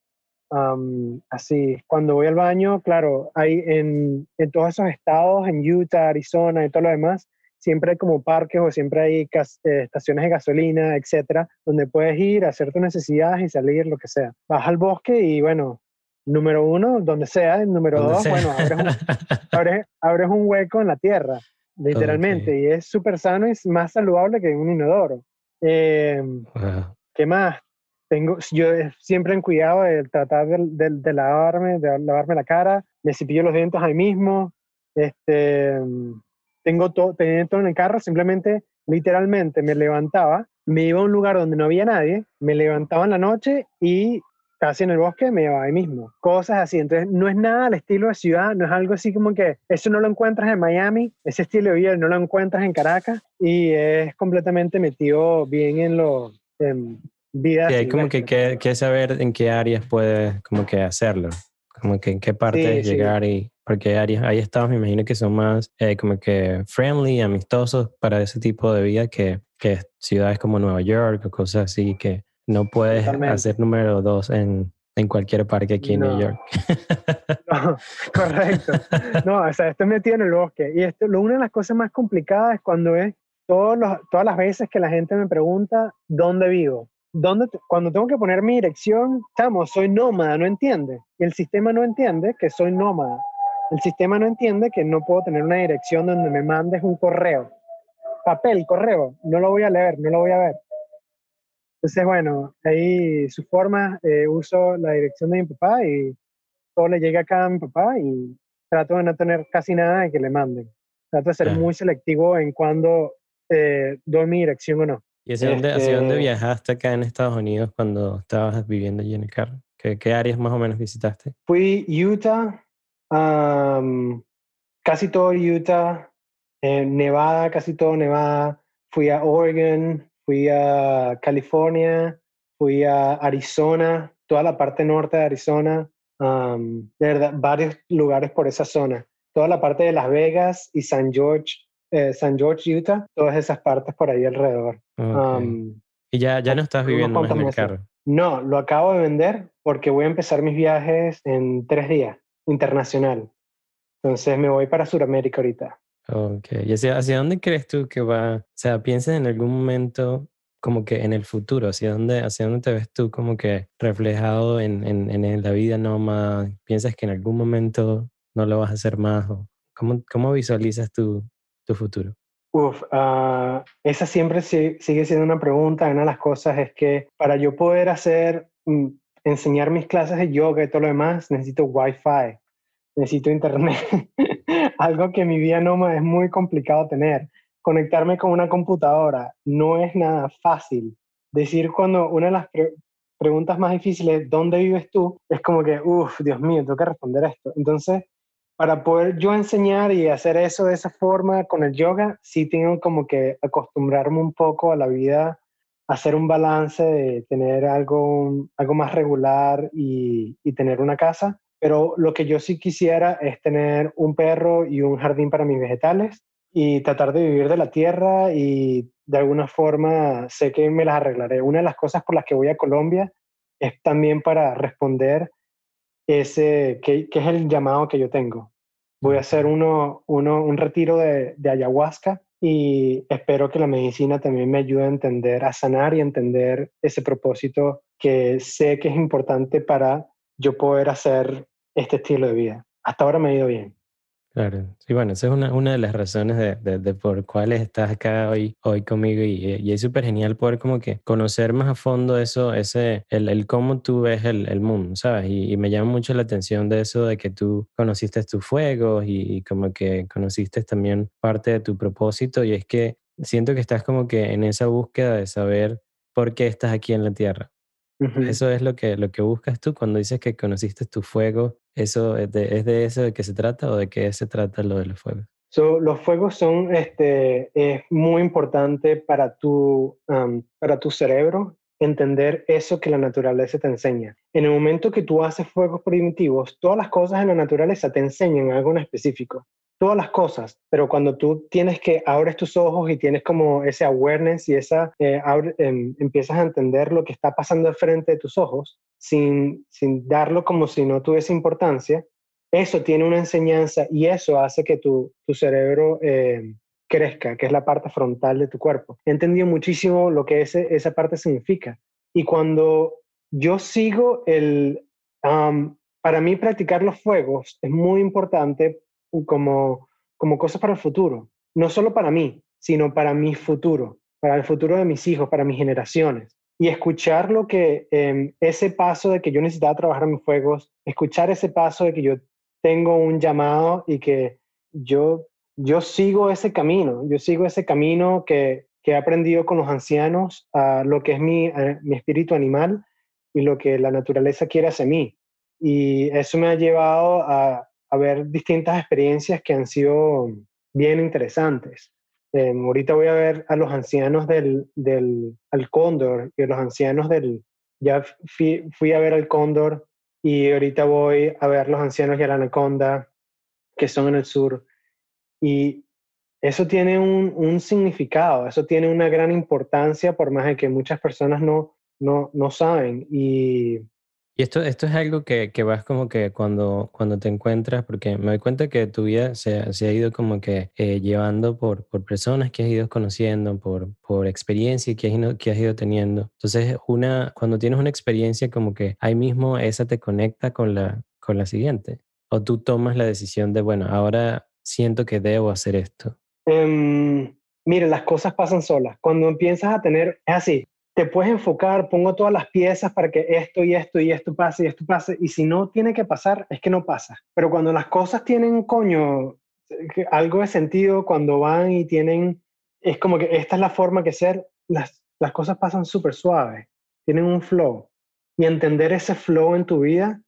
Speaker 1: así, cuando voy al baño, claro, hay en, en, todos esos estados, en Utah, Arizona y todo lo demás, siempre hay como parques o siempre hay eh, estaciones de gasolina, etcétera, donde puedes ir hacer tus necesidades y salir, lo que sea. Vas al bosque y bueno, número uno, donde sea, número dos, bueno, abres un, hueco en la tierra, literalmente, y es súper sano y es más saludable que un inodoro. Em, ¿Qué más? Tengo, yo siempre en cuidado de tratar de, lavarme, de lavarme la cara, me cepillo los dientes ahí mismo, este, tengo todo, tenía todo en el carro, simplemente, literalmente, me levantaba, me iba a un lugar donde no había nadie, me levantaba en la noche y casi en el bosque me iba ahí mismo. Cosas así. Entonces, no es nada al estilo de ciudad, no es algo así como que eso no lo encuentras en Miami, ese estilo de vida no lo encuentras en Caracas y es completamente metido bien en lo. En vida.
Speaker 2: hay como que, que, saber en qué áreas puedes como que hacerlo, como que en qué parte llegar y porque hay, hay, estados, me imagino que son más eh, como que friendly, amistosos para ese tipo de vida que, que ciudades como Nueva York o cosas así que no puedes hacer número dos en, en cualquier parque aquí en New York.
Speaker 1: no, correcto. No, o sea, estoy metido en el bosque. Y esto, una de las cosas más complicadas es cuando es todos los, todas las veces que la gente me pregunta dónde vivo. ¿Dónde cuando tengo que poner mi dirección, chamo, soy nómada, no entiende. Y el sistema no entiende que soy nómada. El sistema no entiende que no puedo tener una dirección donde me mandes un correo. Papel, correo, no lo voy a leer, no lo voy a ver. Entonces, bueno, ahí su forma, eh, uso la dirección de mi papá y todo le llega acá a mi papá y trato de no tener casi nada de que le manden. Trato de ser muy selectivo en cuando eh, doy mi dirección o no.
Speaker 2: ¿Y hacia, dónde, hacia dónde este viajaste acá en Estados Unidos cuando estabas viviendo allí en el carro? ¿Qué, qué áreas más o menos visitaste?
Speaker 1: Fui Utah, casi todo Utah, Nevada, casi todo Nevada. Fui a Oregon, fui a California, fui a Arizona, toda la parte norte de Arizona. de verdad, varios lugares por esa zona. Toda la parte de Las Vegas y San George, eh, San George, Utah, todas esas partes por ahí alrededor.
Speaker 2: y ya, ya no estás viviendo más en el carro.
Speaker 1: No, lo acabo de vender porque voy a empezar mis viajes en tres días internacional. Entonces me voy para Sudamérica ahorita.
Speaker 2: Ok, ¿y hacia, hacia, dónde crees tú que va? O sea, piensas en algún momento como que en el futuro, ¿hacia dónde, hacia dónde te ves tú como que reflejado en, en, en la vida nómada? ¿Piensas que en algún momento no lo vas a hacer más? ¿O cómo, ¿Cómo visualizas tu, tu futuro?
Speaker 1: Uf, uh, esa siempre sigue siendo una pregunta. Una de las cosas es que para yo poder hacer mm, enseñar mis clases de yoga y todo lo demás, necesito Wi-Fi, necesito internet, algo que mi vida no es muy complicado tener. Conectarme con una computadora no es nada fácil. Decir cuando una de las preguntas más difíciles, ¿dónde vives tú? Es como que, uff, Dios mío, tengo que responder esto. Entonces, para poder yo enseñar y hacer eso de esa forma con el yoga, sí tengo como que acostumbrarme un poco a la vida hacer un balance de tener algo, algo más regular y, tener una casa. Pero lo que yo sí quisiera es tener un perro y un jardín para mis vegetales y tratar de vivir de la tierra y de alguna forma sé que me las arreglaré. Una de las cosas por las que voy a Colombia es también para responder ese, que, que es el llamado que yo tengo. Voy a hacer uno, uno, un retiro de, de ayahuasca y espero que la medicina también me ayude a entender, a sanar y entender ese propósito que sé que es importante para yo poder hacer este estilo de vida. Hasta ahora me ha ido bien.
Speaker 2: Claro, sí, bueno, esa es una, una de las razones de, de, por cuáles estás acá hoy, hoy conmigo y, y es súper genial poder como que conocer más a fondo eso, ese, el, el cómo tú ves el, el mundo, ¿sabes? Y, y, me llama mucho la atención de eso de que tú conociste tus fuegos y, y como que conociste también parte de tu propósito y es que siento que estás como que en esa búsqueda de saber por qué estás aquí en la Tierra. Eso es lo que, lo que buscas tú cuando dices que conociste tu fuego. ¿Eso es de, eso de qué se trata o de qué se trata lo de los fuegos?
Speaker 1: los fuegos son este, es muy importante para tu, para tu cerebro entender eso que la naturaleza te enseña. En el momento que tú haces fuegos primitivos, todas las cosas en la naturaleza te enseñan algo en específico todas las cosas, pero cuando tú tienes que abres tus ojos y tienes como ese awareness y esa, eh, em, empiezas a entender lo que está pasando al frente de tus ojos, sin, sin darlo como si no tuviese importancia, eso tiene una enseñanza y eso hace que tu, tu cerebro eh, crezca, que es la parte frontal de tu cuerpo. He entendido muchísimo lo que ese, esa parte significa. Y cuando yo sigo el... para mí practicar los fuegos es muy importante como, como cosa para el futuro. No solo para mí, sino para mi futuro, para el futuro de mis hijos, para mis generaciones. Y escuchar lo que em, ese paso de que yo necesitaba trabajar mis fuegos, escuchar ese paso de que yo tengo un llamado y que yo, yo sigo ese camino, yo sigo ese camino que, que he aprendido con los ancianos, lo que es mi, mi espíritu animal y lo que la naturaleza quiere hacia mí. Y eso me ha llevado a, a ver distintas experiencias que han sido bien interesantes. Em, ahorita voy a ver a los ancianos del, del al cóndor y a los ancianos del... Ya fui, fui, a ver al cóndor y ahorita voy a ver los ancianos de la anaconda que son en el sur. Y eso tiene un, un, significado, eso tiene una gran importancia por más de que muchas personas no, no, no saben. Y
Speaker 2: y esto, esto es algo que, que, vas como que cuando, cuando te encuentras, porque me doy cuenta que tu vida se, se ha ido como que eh, llevando por, por personas que has ido conociendo, por, por experiencia que has, que has ido teniendo. Entonces, una, cuando tienes una experiencia como que ahí mismo esa te conecta con la, con la siguiente. O tú tomas la decisión de, bueno, ahora siento que debo hacer esto.
Speaker 1: Um, las cosas pasan solas. Cuando empiezas a tener, es así, te puedes enfocar, pongo todas las piezas para que esto y esto y esto pase y esto pase, y si no tiene que pasar, es que no pasa. Pero cuando las cosas tienen, coño, algo de sentido, cuando van y tienen, es como que esta es la forma que ser, las, las cosas pasan súper suaves, tienen un flow. Y entender ese flow en tu vida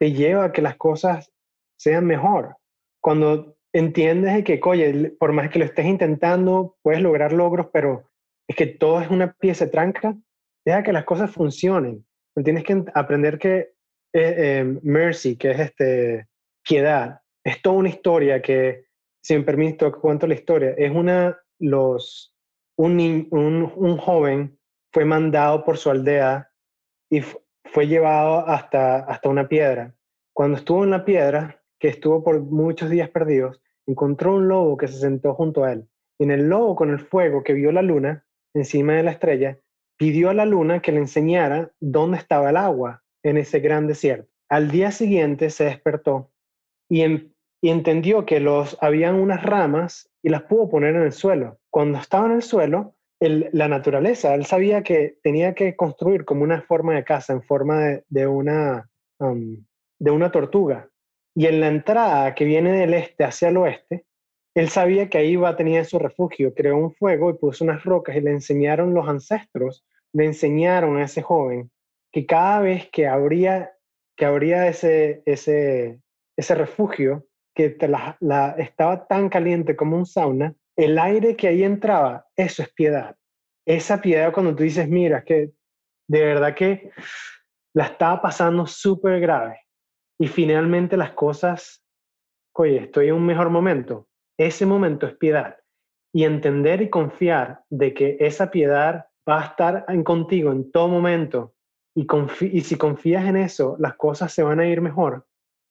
Speaker 1: te lleva a que las cosas sean mejor. Cuando entiendes que, oye, por más que lo estés intentando, puedes lograr logros, pero es que todo es una pieza tranca, deja que las cosas funcionen. tienes que aprender que eh, eh, mercy, que es este, piedad, es toda una historia que, si me permito, cuento la historia, es una, los, un, un, un joven fue mandado por su aldea y fue llevado hasta, hasta una piedra. Cuando estuvo en la piedra, que estuvo por muchos días perdidos, encontró un lobo que se sentó junto a él. Y en el lobo, con el fuego que vio la luna, encima de la estrella, pidió a la luna que le enseñara dónde estaba el agua en ese gran desierto. Al día siguiente se despertó y, entendió que los habían unas ramas y las pudo poner en el suelo. Cuando estaba en el suelo, la naturaleza, él sabía que tenía que construir como una forma de casa, en forma de, una, de una tortuga. Y en la entrada que viene del este hacia el oeste, él sabía que ahí iba a tener su refugio, creó un fuego y puso unas rocas y le enseñaron los ancestros, le enseñaron a ese joven que cada vez que abría, que abría ese, ese, ese refugio, que la, estaba tan caliente como un sauna, el aire que ahí entraba, eso es piedad. Esa piedad cuando tú dices, mira, que de verdad que la estaba pasando súper grave y finalmente las cosas, oye, estoy en un mejor momento ese momento es piedad. Y entender y confiar de que esa piedad va a estar en contigo en todo momento y, y si confías en eso, las cosas se van a ir mejor.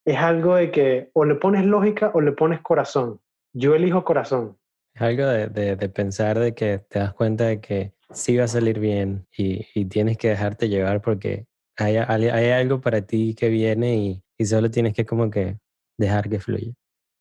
Speaker 1: Es algo de que o le pones lógica o le pones corazón. Yo elijo corazón.
Speaker 2: Es algo de, de, pensar de que te das cuenta de que sí va a salir bien y, y tienes que dejarte llevar porque hay, hay, algo para ti que viene y, y, solo tienes que como que dejar que fluya.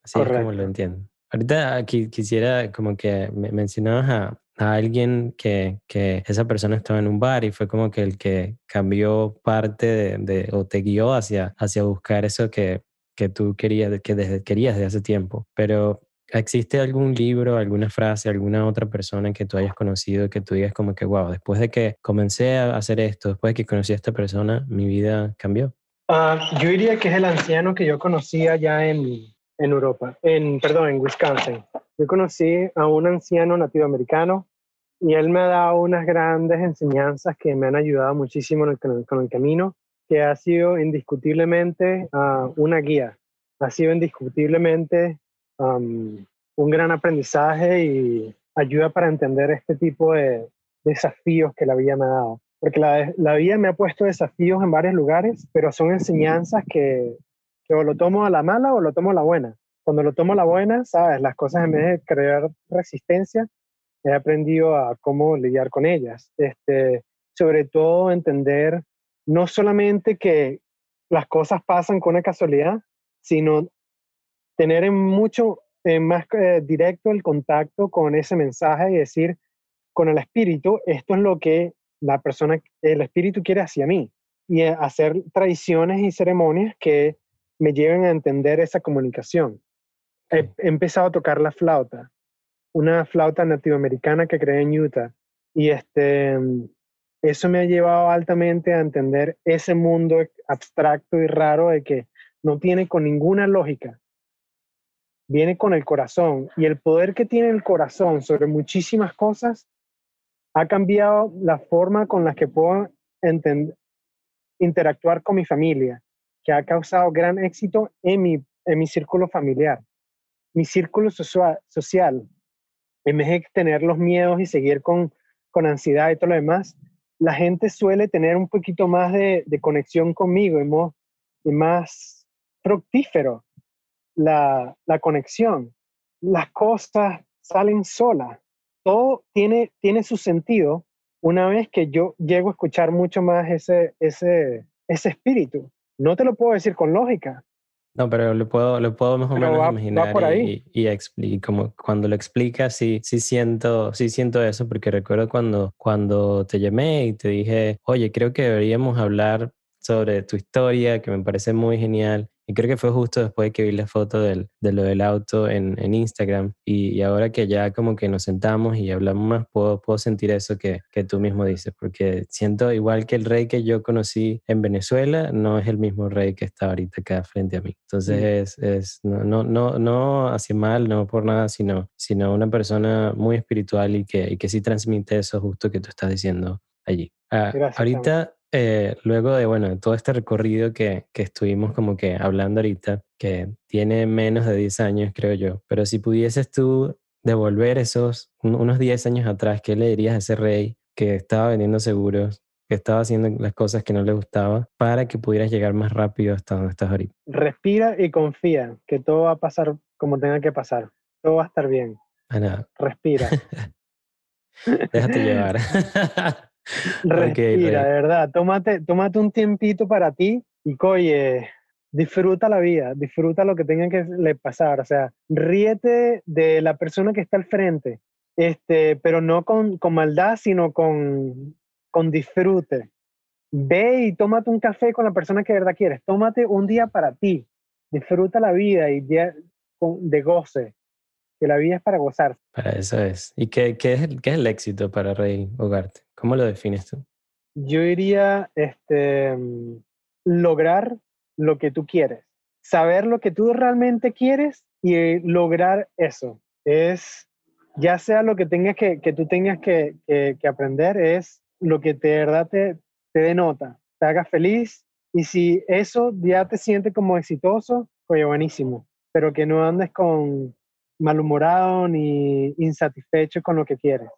Speaker 2: Así es como lo entiendo. Ahorita aquí quisiera como que me mencionabas a, a alguien que, que, esa persona estaba en un bar y fue como que el que cambió parte de, de o te guió hacia, hacia buscar eso que, que tú querías, que desde, querías desde hace tiempo. Pero ¿existe algún libro, alguna frase, alguna otra persona que tú hayas conocido que tú digas como que, wow, después de que comencé a hacer esto, después de que conocí a esta persona, mi vida cambió?
Speaker 1: Uh, yo diría que es el anciano que yo conocía ya en, en Europa, en, perdón, en Wisconsin. Yo conocí a un anciano nativo americano y él me ha dado unas grandes enseñanzas que me han ayudado muchísimo con el camino, que ha sido indiscutiblemente ah, una guía, ha sido indiscutiblemente un gran aprendizaje y ayuda para entender este tipo de desafíos que la vida me ha dado. porque la, la, vida me ha puesto desafíos en varios lugares, pero son enseñanzas que, que o lo tomo a la mala o lo tomo a la buena. Cuando lo tomo a la buena, sabes, las cosas en vez de crear resistencia, he aprendido a cómo lidiar con ellas. Este, sobre todo entender no solamente que las cosas pasan con una casualidad, sino tener en mucho más eh, directo el contacto con ese mensaje y decir con el espíritu, esto es lo que la persona, el espíritu quiere hacia mí. Y eh, hacer tradiciones y ceremonias que me lleven a entender esa comunicación. He, empezado a tocar la flauta, una flauta nativoamericana que creé en Utah. Y este, eso me ha llevado altamente a entender ese mundo abstracto y raro de que no tiene con ninguna lógica. Viene con el corazón y el poder que tiene el corazón sobre muchísimas cosas ha cambiado la forma con la que puedo interactuar con mi familia, que ha causado gran éxito en mi, en mi círculo familiar. Mi círculo social, en vez de tener los miedos y seguir con, con ansiedad y todo lo demás, la gente suele tener un poquito más de, conexión conmigo y, más fructífero la, la, conexión. Las cosas salen solas. Todo tiene, tiene su sentido una vez que yo llego a escuchar mucho más ese, ese, ese espíritu. No te lo puedo decir con lógica,
Speaker 2: no, pero lo puedo, lo puedo más o menos imaginar por ahí. y, y, como cuando lo explicas, sí, sí siento, sí siento eso, porque recuerdo cuando, cuando te llamé y te dije, oye, creo que deberíamos hablar sobre tu historia, que me parece muy genial. Y creo que fue justo después que vi la foto del, de lo del auto en, en Instagram. Y, y, ahora que ya como que nos sentamos y hablamos más, puedo, puedo sentir eso que, que, tú mismo dices. Porque siento igual que el rey que yo conocí en Venezuela, no es el mismo rey que está ahorita acá frente a mí. Entonces es, es, no, no, no, no hacia mal, no por nada, sino, sino una persona muy espiritual y que, y que sí transmite eso justo que tú estás diciendo allí. Ah, ahorita eh, luego de, bueno, todo este recorrido que, que, estuvimos como que hablando ahorita, que tiene menos de 10 años, creo yo, pero si pudieses tú devolver esos unos 10 años atrás, ¿qué le dirías a ese rey que estaba vendiendo seguros, que estaba haciendo las cosas que no le gustaba, para que pudieras llegar más rápido hasta donde estás ahorita?
Speaker 1: Respira y confía que todo va a pasar como tenga que pasar. Todo va a estar bien. Respira.
Speaker 2: Déjate llevar.
Speaker 1: Respira, de verdad. Tómate, tómate un tiempito para ti y, oye, disfruta la vida, disfruta lo que tenga que le pasar. O sea, ríete de la persona que está al frente, este, pero no con, con maldad, sino con, con disfrute. Ve y tómate un café con la persona que de verdad quieres. Tómate un día para ti. Disfruta la vida y de, de goce que la vida es para gozar.
Speaker 2: Para eso es. ¿Y qué, qué, es, qué es el éxito para Rey Hogarte? ¿Cómo lo defines tú?
Speaker 1: Yo diría este, lograr lo que tú quieres, saber lo que tú realmente quieres y lograr eso. Es, ya sea lo que, tengas que, que tú tengas que, que, que, aprender, es lo que de verdad te, te denota, te haga feliz. Y si eso ya te siente como exitoso, oye, buenísimo. Pero que no andes con, malhumorado ni insatisfecho con lo que quieres.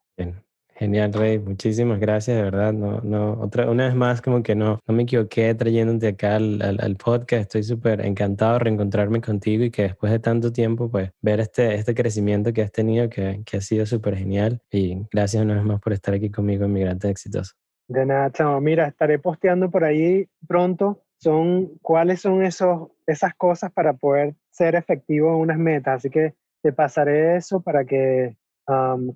Speaker 2: Genial, Rey. Muchísimas gracias, de verdad. No, no, otra, una vez más, como que no, no me equivoqué trayéndote acá al, al, podcast. Estoy súper encantado de reencontrarme contigo y que después de tanto tiempo, pues, ver este, este crecimiento que has tenido, que, que ha sido súper genial. Y gracias una vez más por estar aquí conmigo en Migrante Exitoso.
Speaker 1: De nada, chamo. Mira, estaré posteando por ahí pronto. Son cuáles son esos, esas cosas para poder ser efectivo en unas metas. Así que te pasaré eso para que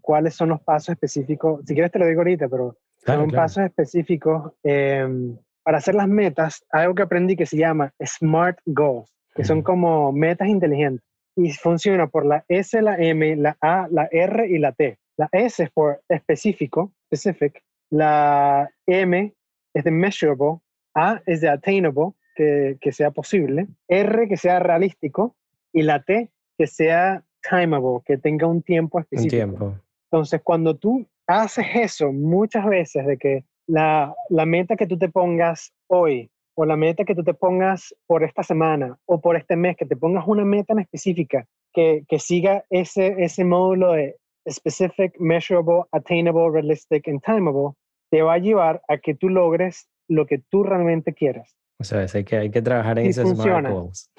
Speaker 1: cuáles son los pasos específicos. Si quieres te lo digo ahorita, pero son pasos específicos em, para hacer las metas. Algo que aprendí que se llama SMART Goals, que son como metas inteligentes. Y funciona por la S, la M, la A, la R y la T. La S es por específico, specific. La M es de measurable. A es de attainable, que, que sea posible. R que sea realístico. Y la T que sea timeable, que tenga un tiempo específico. tiempo. Entonces, cuando tú haces eso muchas veces, de que la, la meta que tú te pongas hoy o la meta que tú te pongas por esta semana o por este mes, que te pongas una meta en específica que, que siga ese, ese módulo de specific, measurable, attainable, realistic and timeable, te va a llevar a que tú logres lo que tú realmente quieras.
Speaker 2: O sea, hay que, hay que trabajar en esos smart goals.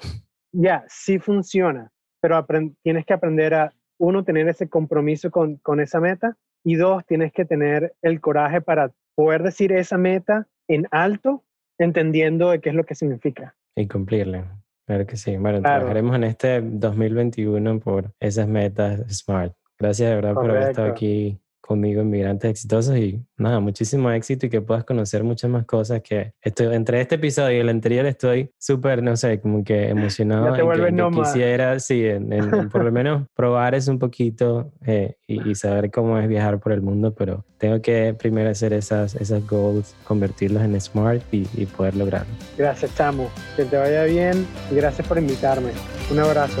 Speaker 1: Ya, sí funciona, pero tienes que aprender a, uno, tener ese compromiso con, con esa meta y dos, tienes que tener el coraje para poder decir esa meta en alto, entendiendo de qué es lo que significa.
Speaker 2: Y cumplirle. Claro que sí. Bueno, trabajaremos en este 2021 por esas metas SMART. Gracias de verdad por haber estado aquí conmigo Inmigrantes Exitosos y nada, muchísimo éxito y que puedas conocer muchas más cosas que estoy, entre este episodio y el anterior estoy súper, no sé, como que emocionado.
Speaker 1: Ya te vuelves que,
Speaker 2: quisiera, sí, por lo menos probar eso un poquito eh, y, saber cómo es viajar por el mundo, pero tengo que primero hacer esas, esas goals, convertirlos en smart y, y poder lograrlo.
Speaker 1: Gracias, Chamo. Que te vaya bien y gracias por invitarme. Un abrazo.